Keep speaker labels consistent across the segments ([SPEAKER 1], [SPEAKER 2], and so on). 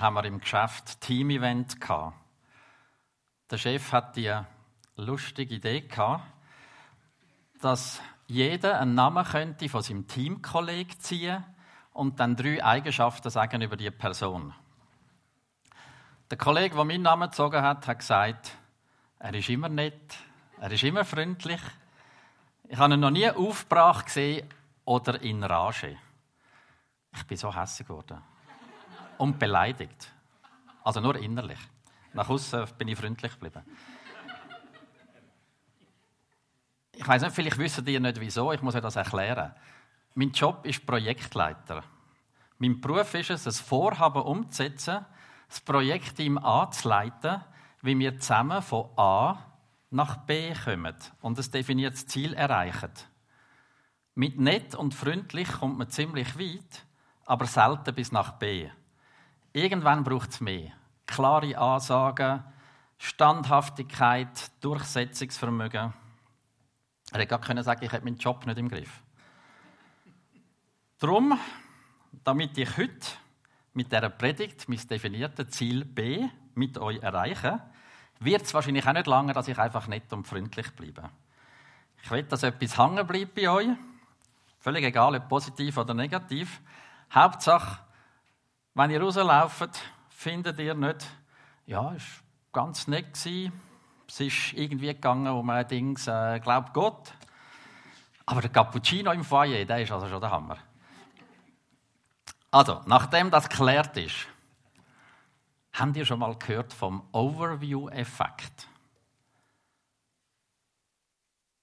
[SPEAKER 1] haben wir im Geschäft Team-Event Der Chef hat die lustige Idee gehabt, dass jeder einen Namen könnte von seinem Teamkollegen ziehen und dann drei Eigenschaften sagen über die Person. Der Kollege, der meinen Namen gezogen hat, hat gesagt, er ist immer nett, er ist immer freundlich. Ich habe ihn noch nie aufgebracht gesehen oder in Rage. Ich bin so hässlich geworden. Und beleidigt. Also nur innerlich. Nach außen bin ich freundlich geblieben. Ich weiß nicht, vielleicht wissen ihr nicht wieso, ich muss euch das erklären. Mein Job ist Projektleiter. Mein Beruf ist es, ein Vorhaben umzusetzen, das Projektteam anzuleiten, wie wir zusammen von A nach B kommen und ein definiertes Ziel erreichen. Mit nett und freundlich kommt man ziemlich weit, aber selten bis nach B. Irgendwann braucht es mehr. Klare Ansagen, Standhaftigkeit, Durchsetzungsvermögen. Er hätte gar sagen, ich habe meinen Job nicht im Griff. Darum, damit ich heute mit dieser Predigt mein definiertes Ziel B mit euch erreiche, wird es wahrscheinlich auch nicht lange, dass ich einfach nett und freundlich bleibe. Ich will, dass etwas hängen bleibt bei euch. Völlig egal, ob positiv oder negativ. Hauptsache, wenn ihr rauslauft, findet ihr nicht, ja, es war ganz nett. Gewesen. Es ist irgendwie gegangen um ein Ding, äh, glaubt Gott. Aber der Cappuccino im Foyer, der ist also schon der Hammer. Also, nachdem das geklärt ist, habt ihr schon mal gehört vom Overview-Effekt?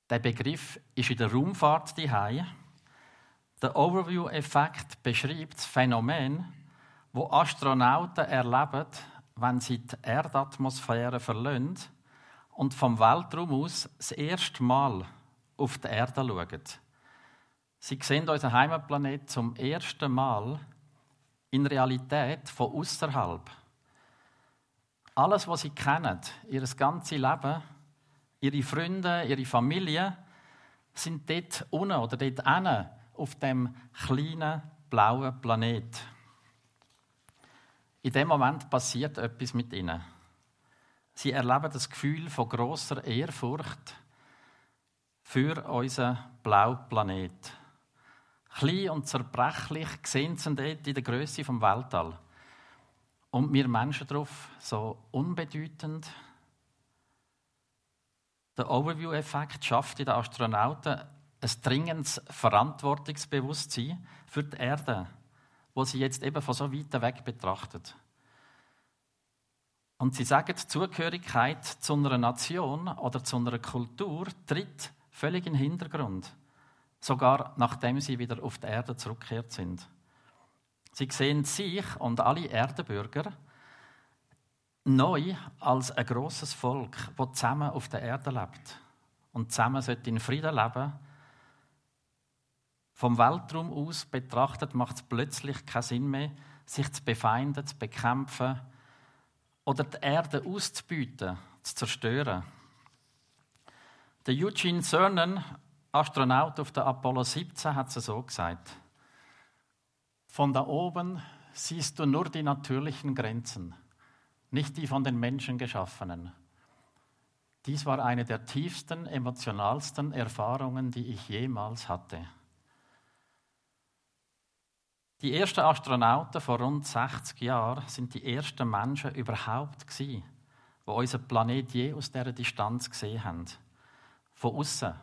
[SPEAKER 1] Der Begriff ist in der Raumfahrt die Der Overview-Effekt beschreibt das Phänomen, wo Astronauten erleben, wenn sie die Erdatmosphäre verlassen und vom Weltraum aus das erste Mal auf die Erde schauen. Sie sehen unseren Heimatplanet zum ersten Mal in Realität von außerhalb. Alles, was sie kennen, ihr ganzes Leben, ihre Freunde, ihre Familie, sind dort unten oder dort hinten auf dem kleinen blauen Planet. In dem Moment passiert etwas mit ihnen. Sie erleben das Gefühl von großer Ehrfurcht für unseren blauen Planet. Klein und zerbrechlich sehen sie dort in der Größe vom Weltall. Und wir Menschen darauf so unbedeutend. Der Overview-Effekt schafft in den Astronauten ein dringendes Verantwortungsbewusstsein für die Erde wo sie jetzt eben von so weit weg betrachtet. Und sie sagen, die Zugehörigkeit zu einer Nation oder zu einer Kultur tritt völlig in den Hintergrund, sogar nachdem sie wieder auf die Erde zurückgekehrt sind. Sie sehen sich und alle Erdenbürger neu als ein großes Volk, das zusammen auf der Erde lebt und zusammen in Frieden leben vom Weltraum aus betrachtet macht es plötzlich keinen Sinn mehr, sich zu befeinden, zu bekämpfen oder die Erde auszubieten, zu zerstören. Der Eugene Cernan, Astronaut auf der Apollo 17, hat es so gesagt. Von da oben siehst du nur die natürlichen Grenzen, nicht die von den Menschen geschaffenen. Dies war eine der tiefsten, emotionalsten Erfahrungen, die ich jemals hatte. Die ersten Astronauten vor rund 60 Jahren sind die ersten Menschen überhaupt gewesen, die unseren Planet je aus dieser Distanz gesehen haben. Von außen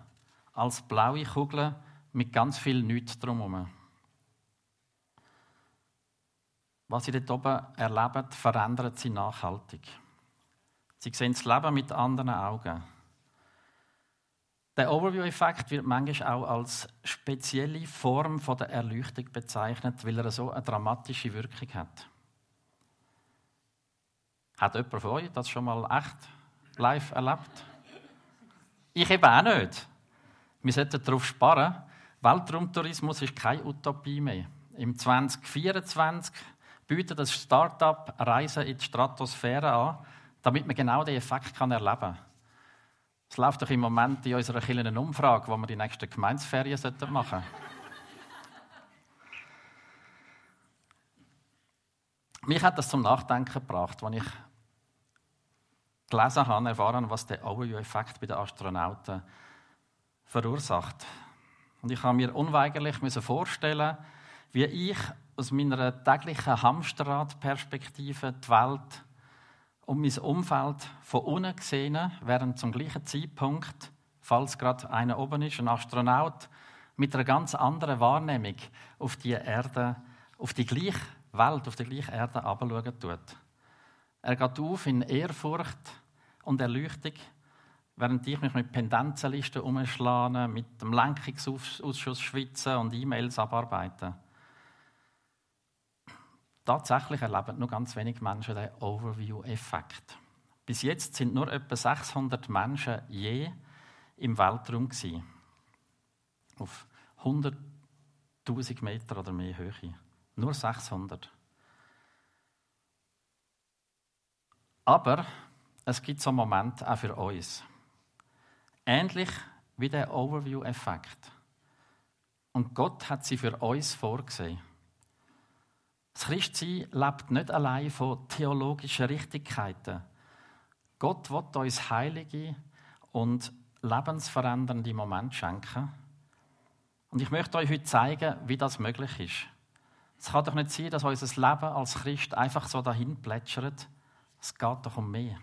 [SPEAKER 1] als blaue Kugel mit ganz viel Nichts drumherum. Was sie dort oben erleben, verändert sie nachhaltig. Sie sehen das Leben mit anderen Augen. Der Overview-Effekt wird manchmal auch als spezielle Form der Erleuchtung bezeichnet, weil er so eine dramatische Wirkung hat. Hat jemand von euch das schon mal echt live erlebt? Ich eben auch nicht. Wir sollten darauf sparen. Weltraumtourismus ist keine Utopie mehr. Im 2024 bietet das Start-up Reisen in die Stratosphäre an, damit man genau diesen Effekt erleben kann. Es läuft doch im Moment in unserer kleinen Umfrage, wo wir die nächsten Gemeinsferien machen sollten. Mich hat das zum Nachdenken gebracht, als ich gelesen habe, erfahren, was der Overview-Effekt bei den Astronauten verursacht. Und ich habe mir unweigerlich vorstellen, wie ich aus meiner täglichen Hamsterrad-Perspektive die Welt und mein Umfeld von unten gesehen, während zum gleichen Zeitpunkt, falls gerade einer oben ist, ein Astronaut, mit einer ganz anderen Wahrnehmung auf die Erde, auf die gleiche Welt, auf die gleiche Erde herabschauen tut. Er geht auf in Ehrfurcht und Erleuchtung, während ich mich mit Pendenzenlisten umschlage, mit dem Lenkungsausschuss schwitze und E-Mails abarbeite. Tatsächlich erleben nur ganz wenige Menschen den Overview-Effekt. Bis jetzt sind nur etwa 600 Menschen je im Weltraum gewesen. Auf 100.000 Meter oder mehr Höhe. Nur 600. Aber es gibt so einen Moment auch für uns. Ähnlich wie der Overview-Effekt. Und Gott hat sie für uns vorgesehen. Das Christsein lebt nicht allein von theologischen Richtigkeiten. Gott wird uns heilige und lebensverändernde Momente schenken. Und ich möchte euch heute zeigen, wie das möglich ist. Es kann doch nicht sein, dass unser Leben als Christ einfach so dahin plätschert. Es geht doch um mehr.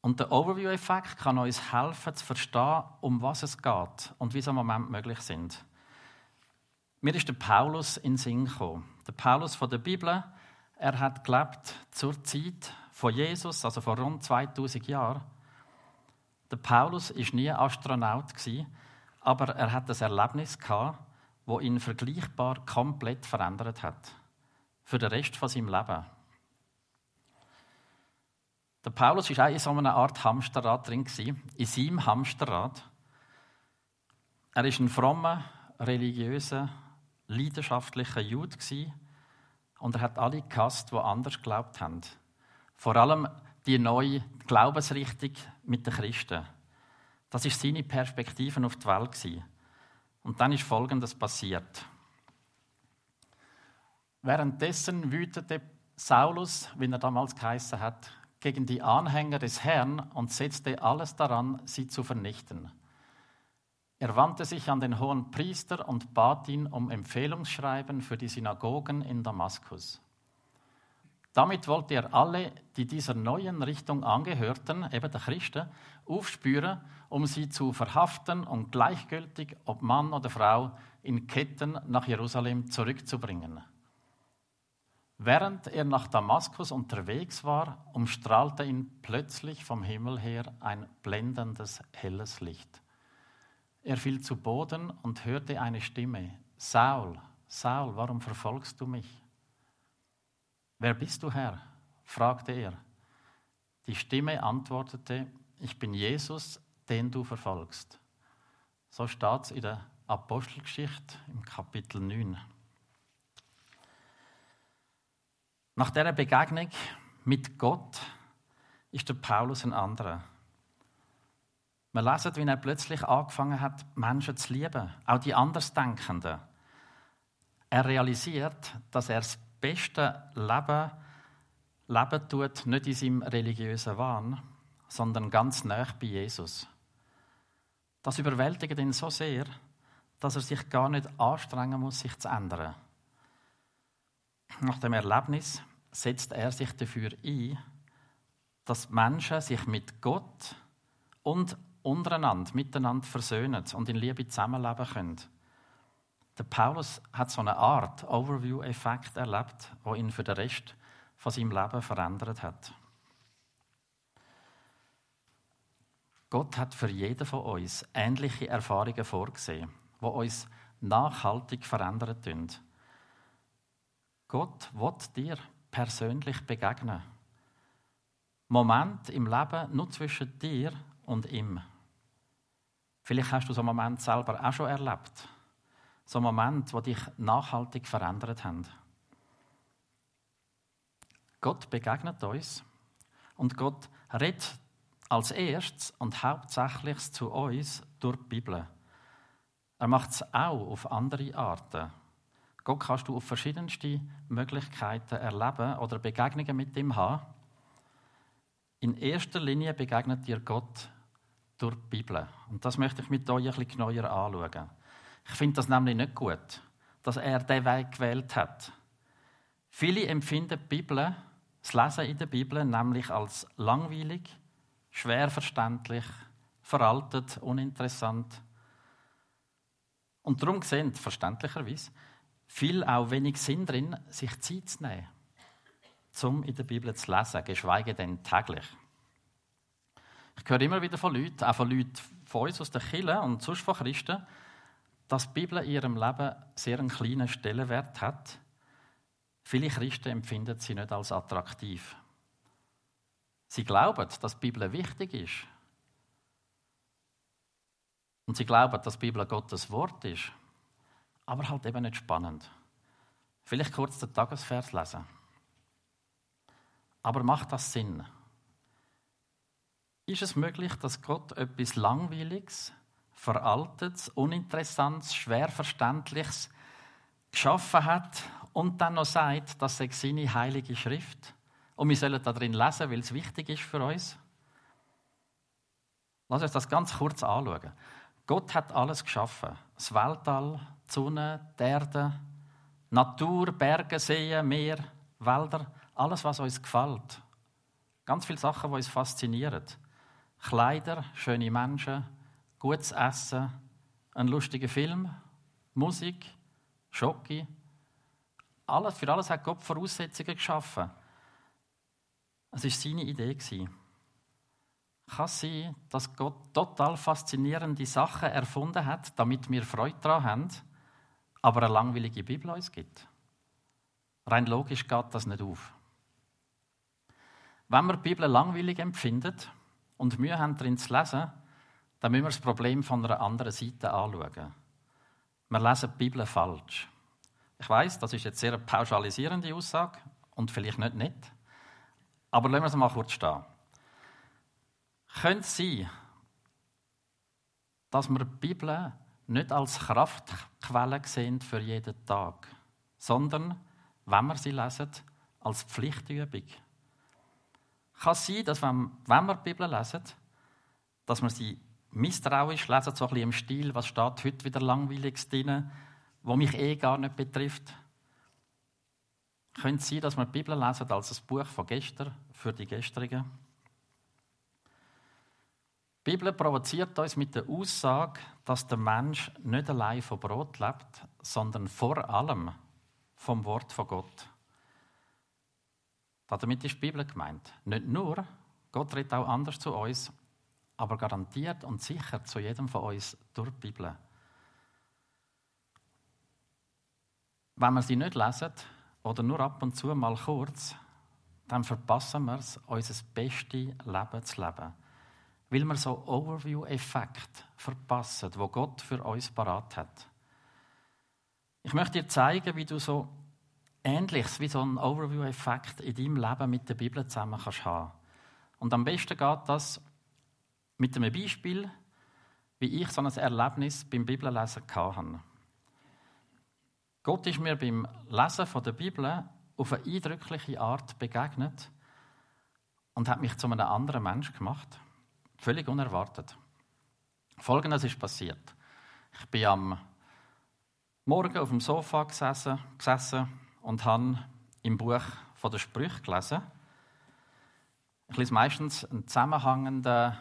[SPEAKER 1] Und der Overview-Effekt kann uns helfen zu verstehen, um was es geht und wie so Momente möglich sind. Mir ist der Paulus in den Sinn gekommen. Der Paulus von der Bibel, er hat gelebt zur Zeit von Jesus, also vor rund 2000 Jahren. Der Paulus ist nie Astronaut aber er hat das Erlebnis gehabt, wo ihn vergleichbar komplett verändert hat für den Rest von seinem Leben. Der Paulus war auch in so einer Art Hamsterrad drin, in seinem Hamsterrad. Er ist ein frommer, religiöser, leidenschaftlicher Jude und er hat alle gehasst, die anders geglaubt haben. Vor allem die neue Glaubensrichtung mit den Christen. Das ist seine Perspektive auf die Welt Und dann ist Folgendes passiert. Währenddessen wütete Saulus, wie er damals geheißen hat, gegen die Anhänger des Herrn und setzte alles daran, sie zu vernichten. Er wandte sich an den hohen Priester und bat ihn um Empfehlungsschreiben für die Synagogen in Damaskus. Damit wollte er alle, die dieser neuen Richtung angehörten, eben der Christen, aufspüren, um sie zu verhaften und gleichgültig, ob Mann oder Frau, in Ketten nach Jerusalem zurückzubringen. Während er nach Damaskus unterwegs war, umstrahlte ihn plötzlich vom Himmel her ein blendendes, helles Licht. Er fiel zu Boden und hörte eine Stimme. Saul, Saul, warum verfolgst du mich? Wer bist du, Herr? fragte er. Die Stimme antwortete, ich bin Jesus, den du verfolgst. So steht es in der Apostelgeschichte im Kapitel 9. Nach dieser Begegnung mit Gott ist der Paulus ein anderer. Wir lesen, wie er plötzlich angefangen hat, Menschen zu lieben, auch die Andersdenkenden. Er realisiert, dass er das beste Leben leben tut, nicht in seinem religiösen Wahn, sondern ganz nah bei Jesus. Das überwältigt ihn so sehr, dass er sich gar nicht anstrengen muss, sich zu ändern. Nach dem Erlebnis setzt er sich dafür ein, dass Menschen sich mit Gott und untereinander, miteinander versöhnen und in Liebe zusammenleben können. Der Paulus hat so eine Art Overview-Effekt erlebt, wo ihn für den Rest von seinem Leben verändert hat. Gott hat für jeden von uns ähnliche Erfahrungen vorgesehen, wo uns nachhaltig verändern tun. Gott wird dir persönlich begegnen. Moment im Leben nur zwischen dir und ihm. Vielleicht hast du so einen Moment selber auch schon erlebt. So einen Moment, wo dich nachhaltig verändert haben. Gott begegnet uns und Gott redet als erstes und hauptsächlich zu uns durch die Bibel. Er macht es auch auf andere Arten. Gott kannst du auf verschiedenste Möglichkeiten erleben oder Begegnungen mit ihm haben. In erster Linie begegnet dir Gott durch die Bibel. Und das möchte ich mit euch ein bisschen genauer anschauen. Ich finde das nämlich nicht gut, dass er diesen Weg gewählt hat. Viele empfinden die Bibel, das Lesen in der Bibel, nämlich als langweilig, schwer verständlich, veraltet, uninteressant. Und darum sehen, verständlicherweise, viel auch wenig Sinn drin, sich Zeit zu nehmen, um in der Bibel zu lesen, geschweige denn täglich. Ich höre immer wieder von Leuten, auch von Leuten von uns aus der Kirche und sonst von Christen, dass die Bibel in ihrem Leben sehr einen kleinen Stellenwert hat. Viele Christen empfinden sie nicht als attraktiv. Sie glauben, dass die Bibel wichtig ist. Und sie glauben, dass die Bibel Gottes Wort ist. Aber halt eben nicht spannend. Vielleicht kurz den Tagesvers lesen. Aber macht das Sinn? Ist es möglich, dass Gott etwas Langweiliges, Veraltetes, Uninteressantes, schwer Verständliches geschaffen hat und dann noch sagt, das sei seine heilige Schrift und wir sollen da drin lesen, weil es wichtig ist für uns? Lass uns das ganz kurz anschauen. Gott hat alles geschaffen. Das Weltall, die Sonne, die Erde, Natur, Berge, Seen, Meer, Wälder, alles, was uns gefällt. Ganz viele Sachen, die uns faszinieren. Kleider, schöne Menschen, gutes Essen, ein lustiger Film, Musik, Schocke. Alles, für alles hat Gott Voraussetzungen geschaffen. Es war seine Idee. Kann es sein, dass Gott total faszinierende Sachen erfunden hat, damit wir Freude daran haben, aber eine langweilige Bibel uns gibt? Rein logisch geht das nicht auf. Wenn wir die Bibel langweilig empfindet, und Mühe haben, darin zu lesen, dann müssen wir das Problem von einer anderen Seite anschauen. Wir lesen die Bibel falsch. Ich weiß, das ist jetzt sehr eine pauschalisierende Aussage und vielleicht nicht nett. Aber lassen wir es mal kurz stehen. Könnte es sein, dass wir die Bibel nicht als Kraftquelle sehen für jeden Tag, sondern, wenn wir sie lesen, als Pflichtübung? Kann sein, dass wenn, wenn wir die Bibel lesen, dass wir sie misstrauisch lesen, so ein bisschen im Stil, was steht heute wieder langweilig drin, wo mich eh gar nicht betrifft. Könnte sein, dass wir die Bibel lesen als ein Buch von gestern für die gestrigen? Die Bibel provoziert uns mit der Aussage, dass der Mensch nicht allein von Brot lebt, sondern vor allem vom Wort von Gott. Damit ist die Bibel gemeint. Nicht nur, Gott redet auch anders zu uns, aber garantiert und sicher zu jedem von uns durch die Bibel. Wenn wir sie nicht lesen oder nur ab und zu mal kurz, dann verpassen wir es, unser bestes Leben zu leben. Weil wir so Overview-Effekt verpassen, wo Gott für uns parat hat. Ich möchte dir zeigen, wie du so Ähnliches wie so ein Overview-Effekt in deinem Leben mit der Bibel zusammen kannst haben. Und am besten geht das mit einem Beispiel, wie ich so ein Erlebnis beim Bibellesen hatte. Gott ist mir beim Lesen der Bibel auf eine eindrückliche Art begegnet und hat mich zu einem anderen Mensch gemacht. Völlig unerwartet. Folgendes ist passiert. Ich bin am Morgen auf dem Sofa gesessen, gesessen und habe im Buch von der Sprüche gelesen. Ich lese meistens ein, zusammenhängender,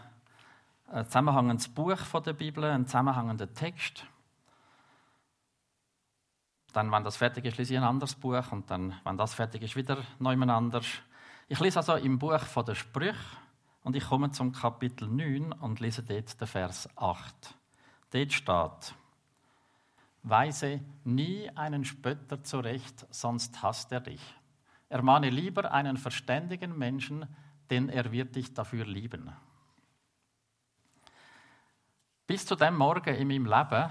[SPEAKER 1] ein zusammenhängendes Buch von der Bibel, einen zusammenhängenden Text. Dann, wenn das fertig ist, lese ich ein anderes Buch und dann, wenn das fertig ist, wieder neu anders. Ich lese also im Buch von der Sprüche und ich komme zum Kapitel 9 und lese dort den Vers 8. Dort steht, Weise nie einen Spötter zurecht, sonst hasst er dich. Ermahne lieber einen verständigen Menschen, denn er wird dich dafür lieben. Bis zu dem Morgen in meinem Leben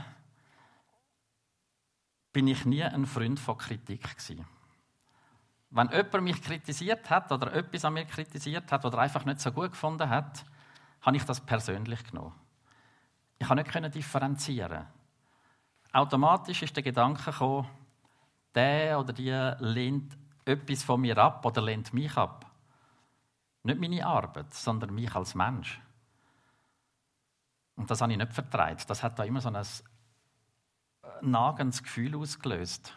[SPEAKER 1] bin ich nie ein Freund von Kritik gewesen. Wenn jemand mich kritisiert hat oder etwas an mir kritisiert hat oder einfach nicht so gut gefunden hat, habe ich das persönlich genommen. Ich konnte nicht differenzieren. Automatisch ist der Gedanke gekommen, der oder die lehnt etwas von mir ab oder lehnt mich ab. Nicht meine Arbeit, sondern mich als Mensch. Und das habe ich nicht vertreibt. Das hat da immer so ein nagendes Gefühl ausgelöst.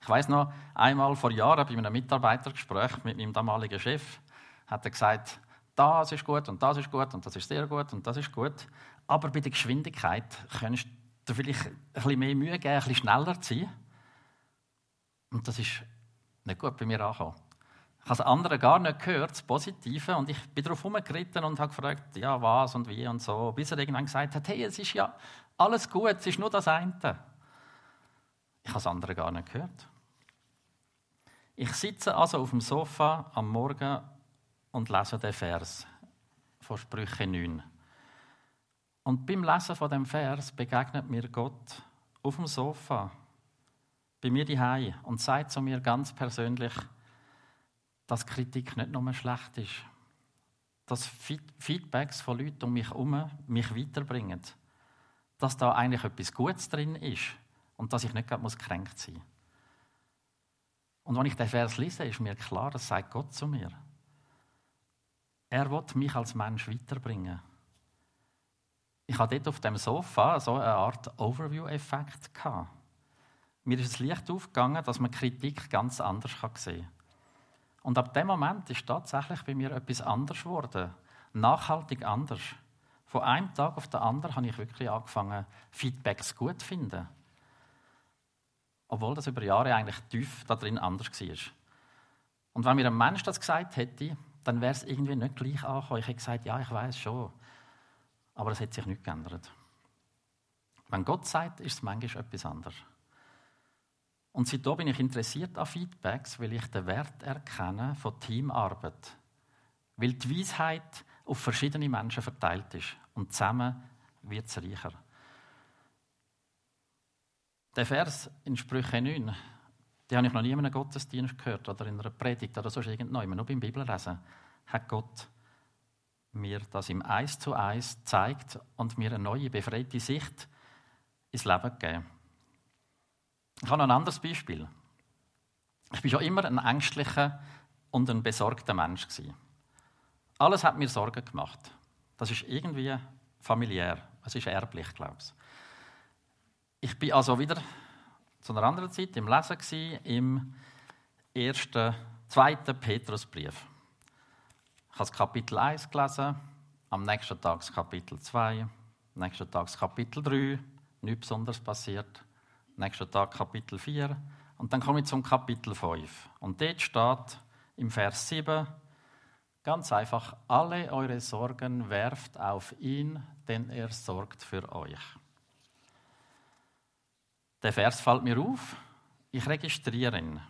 [SPEAKER 1] Ich weiß noch, einmal vor Jahren bei einem Mitarbeitergespräch mit meinem damaligen Chef hat er gesagt, das ist gut und das ist gut und das ist sehr gut und das ist gut. Aber bei der Geschwindigkeit könntest du vielleicht ein bisschen mehr Mühe geben, ein bisschen schneller zu sein. Und das ist nicht gut bei mir angekommen. Ich habe das andere gar nicht gehört, das Positive, und ich bin darauf herumgeritten und habe gefragt, ja, was und wie und so, bis er irgendwann gesagt hat, hey, es ist ja alles gut, es ist nur das eine. Ich habe das andere gar nicht gehört. Ich sitze also auf dem Sofa am Morgen und lese den Vers von Sprüche 9. Und beim Lesen von dem Vers begegnet mir Gott auf dem Sofa, bei mir die und sagt zu mir ganz persönlich, dass Kritik nicht nur schlecht ist, dass Feedbacks von Leuten um mich herum mich weiterbringen, dass da eigentlich etwas Gutes drin ist und dass ich nicht gerade kränkt sein muss. Und wenn ich den Vers lese, ist mir klar, das sagt Gott zu mir. Er wird mich als Mensch weiterbringen. Ich hatte dort auf dem Sofa so eine Art Overview-Effekt. Mir ist das Licht aufgegangen, dass man Kritik ganz anders sehen kann. Und ab dem Moment ist tatsächlich bei mir etwas anders geworden. Nachhaltig anders. Von einem Tag auf den anderen habe ich wirklich angefangen, Feedbacks gut zu finden. Obwohl das über Jahre eigentlich tief da drin anders war. Und wenn mir ein Mensch das gesagt hätte, dann wäre es irgendwie nicht gleich angekommen. Ich hätte gesagt, ja, ich weiß schon. Aber es hat sich nicht geändert. Wenn Gott sagt, ist es manchmal etwas anderes. Und seitdem bin ich interessiert an Feedbacks, weil ich den Wert erkenne von Teamarbeit. Weil die Weisheit auf verschiedene Menschen verteilt ist. Und zusammen wird es reicher. Der Vers in Sprüche 9, den habe ich noch nie in einem Gottesdienst gehört oder in einer Predigt oder sonst irgendwann. Nur beim Bibellesen hat Gott mir das im Eis zu Eis zeigt und mir eine neue, befreite Sicht ins Leben gegeben. Ich habe noch ein anderes Beispiel. Ich war schon immer ein ängstlicher und ein besorgter Mensch. Alles hat mir Sorgen gemacht. Das ist irgendwie familiär. Es ist erblich, glaube ich. Ich bin also wieder zu einer anderen Zeit im Lesen im ersten, zweiten Petrusbrief. Ich habe das Kapitel 1 gelesen, am nächsten Tag das Kapitel 2, am nächsten Tag das Kapitel 3, nichts Besonderes passiert nächsten Tag Kapitel 4. Und dann komme ich zum Kapitel 5. Und dort steht im Vers 7 ganz einfach, alle eure Sorgen werft auf ihn, denn er sorgt für euch. Der Vers fällt mir auf, ich registriere ihn.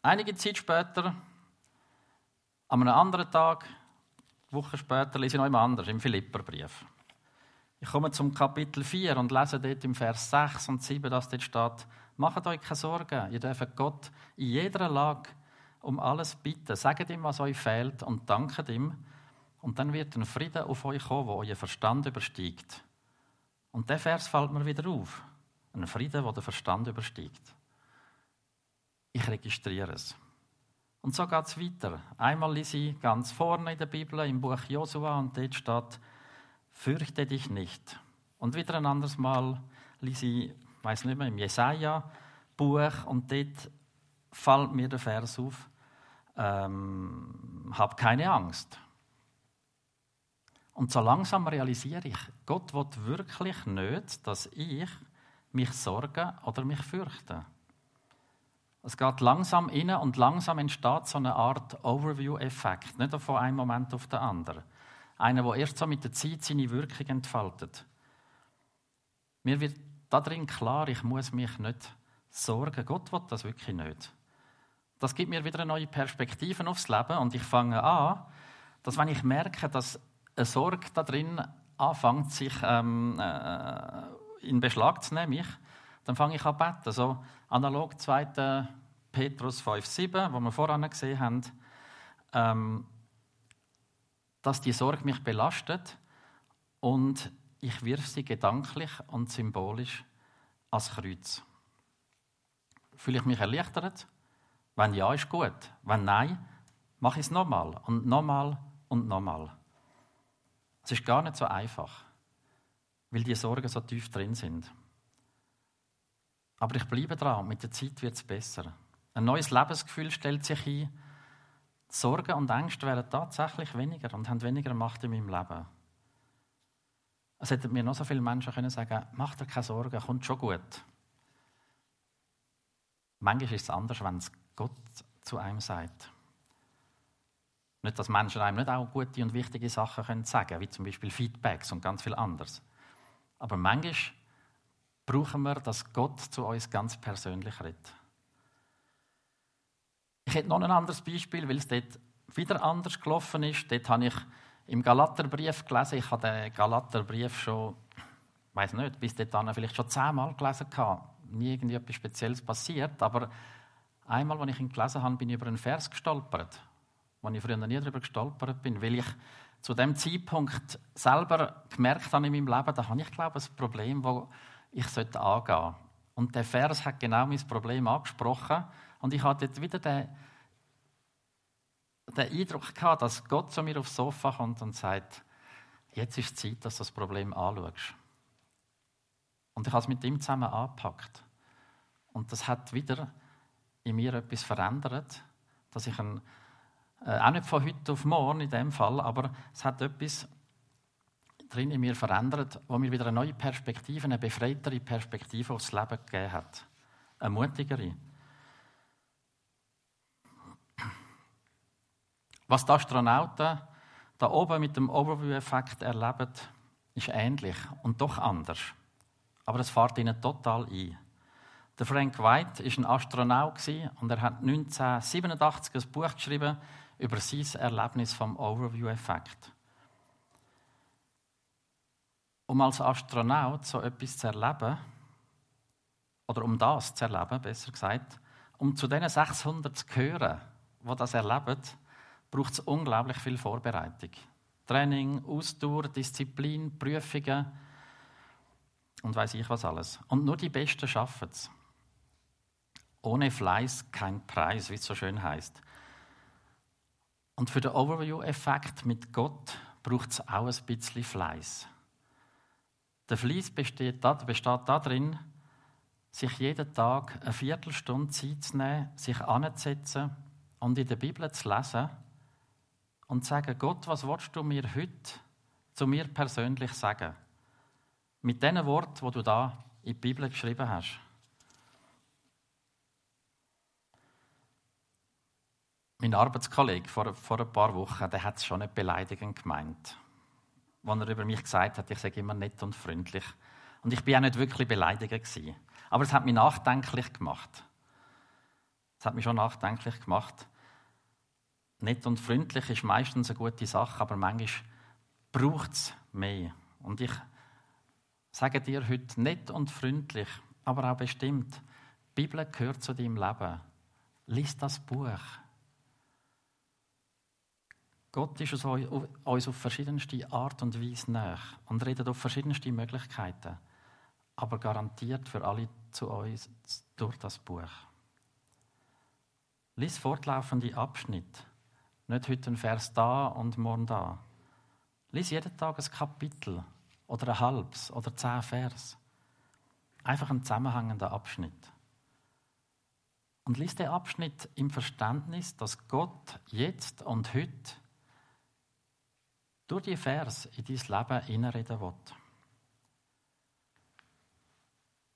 [SPEAKER 1] Einige Zeit später, an einem anderen Tag, Woche später, lese ich noch einmal anders, im Philipperbrief. Ich komme zum Kapitel 4 und lese dort im Vers 6 und 7, dass dort steht, macht euch keine Sorgen, ihr dürft Gott in jeder Lage um alles bitten. Sagt ihm, was euch fehlt und danket ihm. Und dann wird ein Frieden auf euch kommen, der euer Verstand übersteigt. Und der Vers fällt mir wieder auf. Ein Frieden, der den Verstand übersteigt. Ich registriere es. Und so geht es weiter. Einmal lese ich ganz vorne in der Bibel, im Buch Josua, und dort steht, fürchte dich nicht. Und wieder ein anderes Mal lese ich, weiß nicht mehr, im Jesaja-Buch und dort fällt mir der Vers auf, ähm, hab keine Angst. Und so langsam realisiere ich, Gott will wirklich nicht, dass ich mich sorge oder mich fürchte. Es geht langsam inne und langsam entsteht so eine Art Overview-Effekt, nicht von einem Moment auf den anderen. Einer, der erst so mit der Zeit seine Wirkung entfaltet. Mir wird darin klar, ich muss mich nicht sorgen. Gott will das wirklich nicht. Das gibt mir wieder eine neue Perspektive aufs Leben und ich fange an, dass wenn ich merke, dass eine Sorge da drin anfängt, sich ähm, äh, in Beschlag zu nehmen, dann fange ich an zu beten. So analog 2. Petrus 5,7, wo wir voran gesehen haben, ähm, dass die Sorge mich belastet und ich wirf sie gedanklich und symbolisch ans Kreuz. Fühle ich mich erleichtert? Wenn ja, ist gut. Wenn nein, mache ich es nochmal und nochmal und nochmal. Es ist gar nicht so einfach, weil die Sorgen so tief drin sind. Aber ich bleibe dran mit der Zeit wird es besser. Ein neues Lebensgefühl stellt sich ein. Sorgen und Ängste werden tatsächlich weniger und haben weniger Macht in meinem Leben. Es hätten mir noch so viele Menschen können sagen mach dir keine Sorgen, kommt schon gut. Manchmal ist es anders, wenn es Gott zu einem sagt. Nicht, dass Menschen einem nicht auch gute und wichtige Sachen können sagen wie zum Beispiel Feedbacks und ganz viel anderes. Aber manchmal brauchen wir, dass Gott zu uns ganz persönlich redet. Ich hätte noch ein anderes Beispiel, weil es dort wieder anders gelaufen ist. Dort habe ich im Galaterbrief gelesen. Ich habe den Galaterbrief schon, ich weiß nicht, bis dahin vielleicht schon zehnmal gelesen. Nie irgendwie etwas Spezielles passiert, aber einmal, als ich ihn gelesen habe, bin ich über einen Vers gestolpert, wo ich früher nie darüber gestolpert bin, weil ich zu dem Zeitpunkt selber gemerkt habe in meinem Leben, da habe ich glaube ich ein Problem, das ich angehen sollte. Und der Vers hat genau mein Problem angesprochen und ich hatte dort wieder den, den Eindruck gehabt, dass Gott zu mir aufs Sofa kommt und sagt, jetzt ist Zeit, dass du das Problem anschaust. Und ich habe es mit ihm zusammen angepackt. Und das hat wieder in mir etwas verändert, dass ich ein, äh, auch nicht von heute auf morgen in dem Fall, aber es hat etwas drin in mir verändert, wo mir wieder eine neue Perspektive, eine befreitere Perspektive aufs Leben gegeben hat. Eine mutigere. Was die Astronauten da oben mit dem Overview-Effekt erleben, ist ähnlich und doch anders. Aber es fährt ihnen total ein. Der Frank White war ein Astronaut und er hat 1987 ein Buch geschrieben über sein Erlebnis vom Overview-Effekt. Um als Astronaut so etwas zu erleben, oder um das zu erleben, besser gesagt, um zu diesen 600 zu gehören, die das erleben, braucht es unglaublich viel Vorbereitung. Training, Ausdauer, Disziplin, Prüfungen und weiß ich was alles. Und nur die Besten schaffen es. Ohne Fleiß kein Preis, wie es so schön heißt. Und für den Overview-Effekt mit Gott braucht es auch ein bisschen Fleiß. Der Fleiß besteht, besteht darin, sich jeden Tag eine Viertelstunde Zeit zu nehmen, sich anzusetzen und in der Bibel zu lesen und sagen, Gott, was willst du mir heute zu mir persönlich sagen? Mit diesen Worten, die du da in die Bibel geschrieben hast. Mein Arbeitskollege vor, vor ein paar Wochen, der hat es schon nicht beleidigend gemeint. Als er über mich gesagt hat, ich sage immer nett und freundlich. Und ich bin auch nicht wirklich beleidigt gewesen. Aber es hat mich nachdenklich gemacht. Es hat mich schon nachdenklich gemacht. Nett und freundlich ist meistens eine gute Sache, aber manchmal braucht es mehr. Und ich sage dir heute nett und freundlich, aber auch bestimmt, die Bibel gehört zu deinem Leben. Lies das Buch. Gott ist uns auf verschiedenste Art und Weise nach und redet auf verschiedenste Möglichkeiten, aber garantiert für alle zu uns durch das Buch. Lies fortlaufende Abschnitte nicht heute ein Vers da und morgen da. Lies jeden Tag ein Kapitel oder ein halbes oder zehn Vers. Einfach ein zusammenhängender Abschnitt. Und lies den Abschnitt im Verständnis, dass Gott jetzt und heute durch die Vers in dein Leben hineinreden will.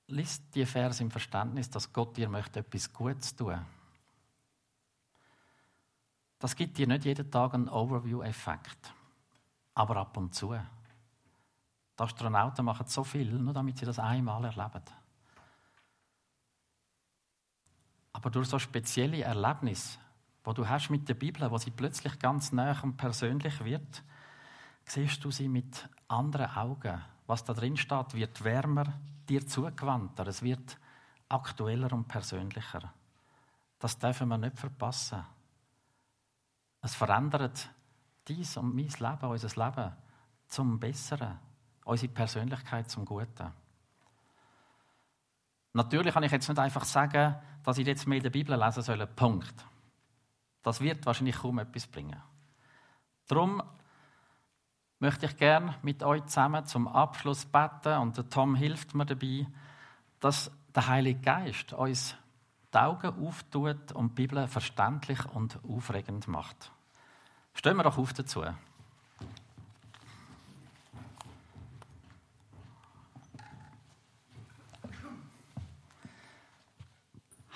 [SPEAKER 1] Lies die Vers im Verständnis, dass Gott dir möchte etwas Gutes tun das gibt dir nicht jeden Tag einen Overview-Effekt. Aber ab und zu. Die Astronauten machen so viel, nur damit sie das einmal erleben. Aber durch so spezielle Erlebnisse, wo du hast mit der Bibel, wo sie plötzlich ganz nah und persönlich wird, siehst du sie mit anderen Augen. Was da drin steht, wird wärmer, dir zugewandter, es wird aktueller und persönlicher. Das dürfen wir nicht verpassen. Es verändert dies und mein Leben, unser Leben zum Besseren, unsere Persönlichkeit zum Guten. Natürlich kann ich jetzt nicht einfach sagen, dass ich jetzt mehr der Bibel lesen soll. Punkt. Das wird wahrscheinlich kaum etwas bringen. Darum möchte ich gerne mit euch zusammen zum Abschluss beten und der Tom hilft mir dabei, dass der Heilige Geist uns die Augen auftut und die Bibel verständlich und aufregend macht. Stellen wir doch auf dazu.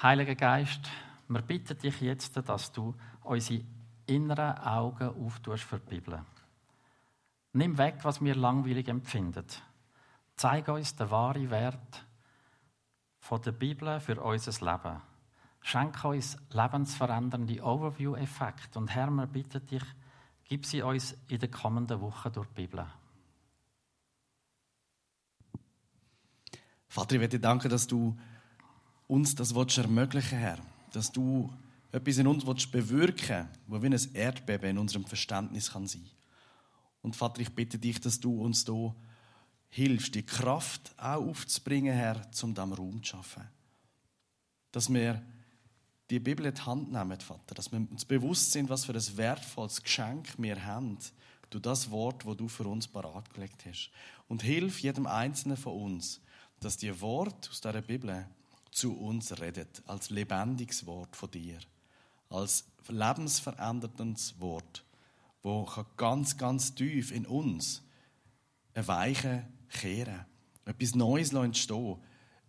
[SPEAKER 1] Heiliger Geist, wir bitten dich jetzt, dass du unsere inneren Augen auftust für die Bibel. Nimm weg, was wir langweilig empfinden. Zeig uns den wahren Wert von der Bibel für unser Leben. Schenk uns lebensverändernde Overview-Effekte. Und Herr, wir bitten dich, gib sie uns in den kommenden Wochen durch die Bibel.
[SPEAKER 2] Vater, ich möchte dir danken, dass du uns das ermöglichen Herr. Dass du etwas in uns bewirken willst, wo wie ein Erdbeben in unserem Verständnis kann sein Und Vater, ich bitte dich, dass du uns hier hilfst, die Kraft auch aufzubringen, Herr, um diesem Raum zu schaffen. Dass wir die Bibel in die Hand nehmen, Vater. Dass wir uns bewusst sind, was für ein wertvolles Geschenk wir haben durch das Wort, das du für uns bereitgelegt hast. Und hilf jedem Einzelnen von uns, dass die Wort aus dieser Bibel zu uns redet, als lebendiges Wort von dir, als lebensveränderndes Wort, wo ganz, ganz tief in uns eine Weiche kehren, etwas Neues entstehen,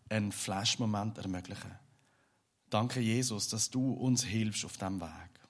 [SPEAKER 2] einen Flashmoment ermöglichen. Danke, Jesus, dass du uns hilfst auf diesem Weg.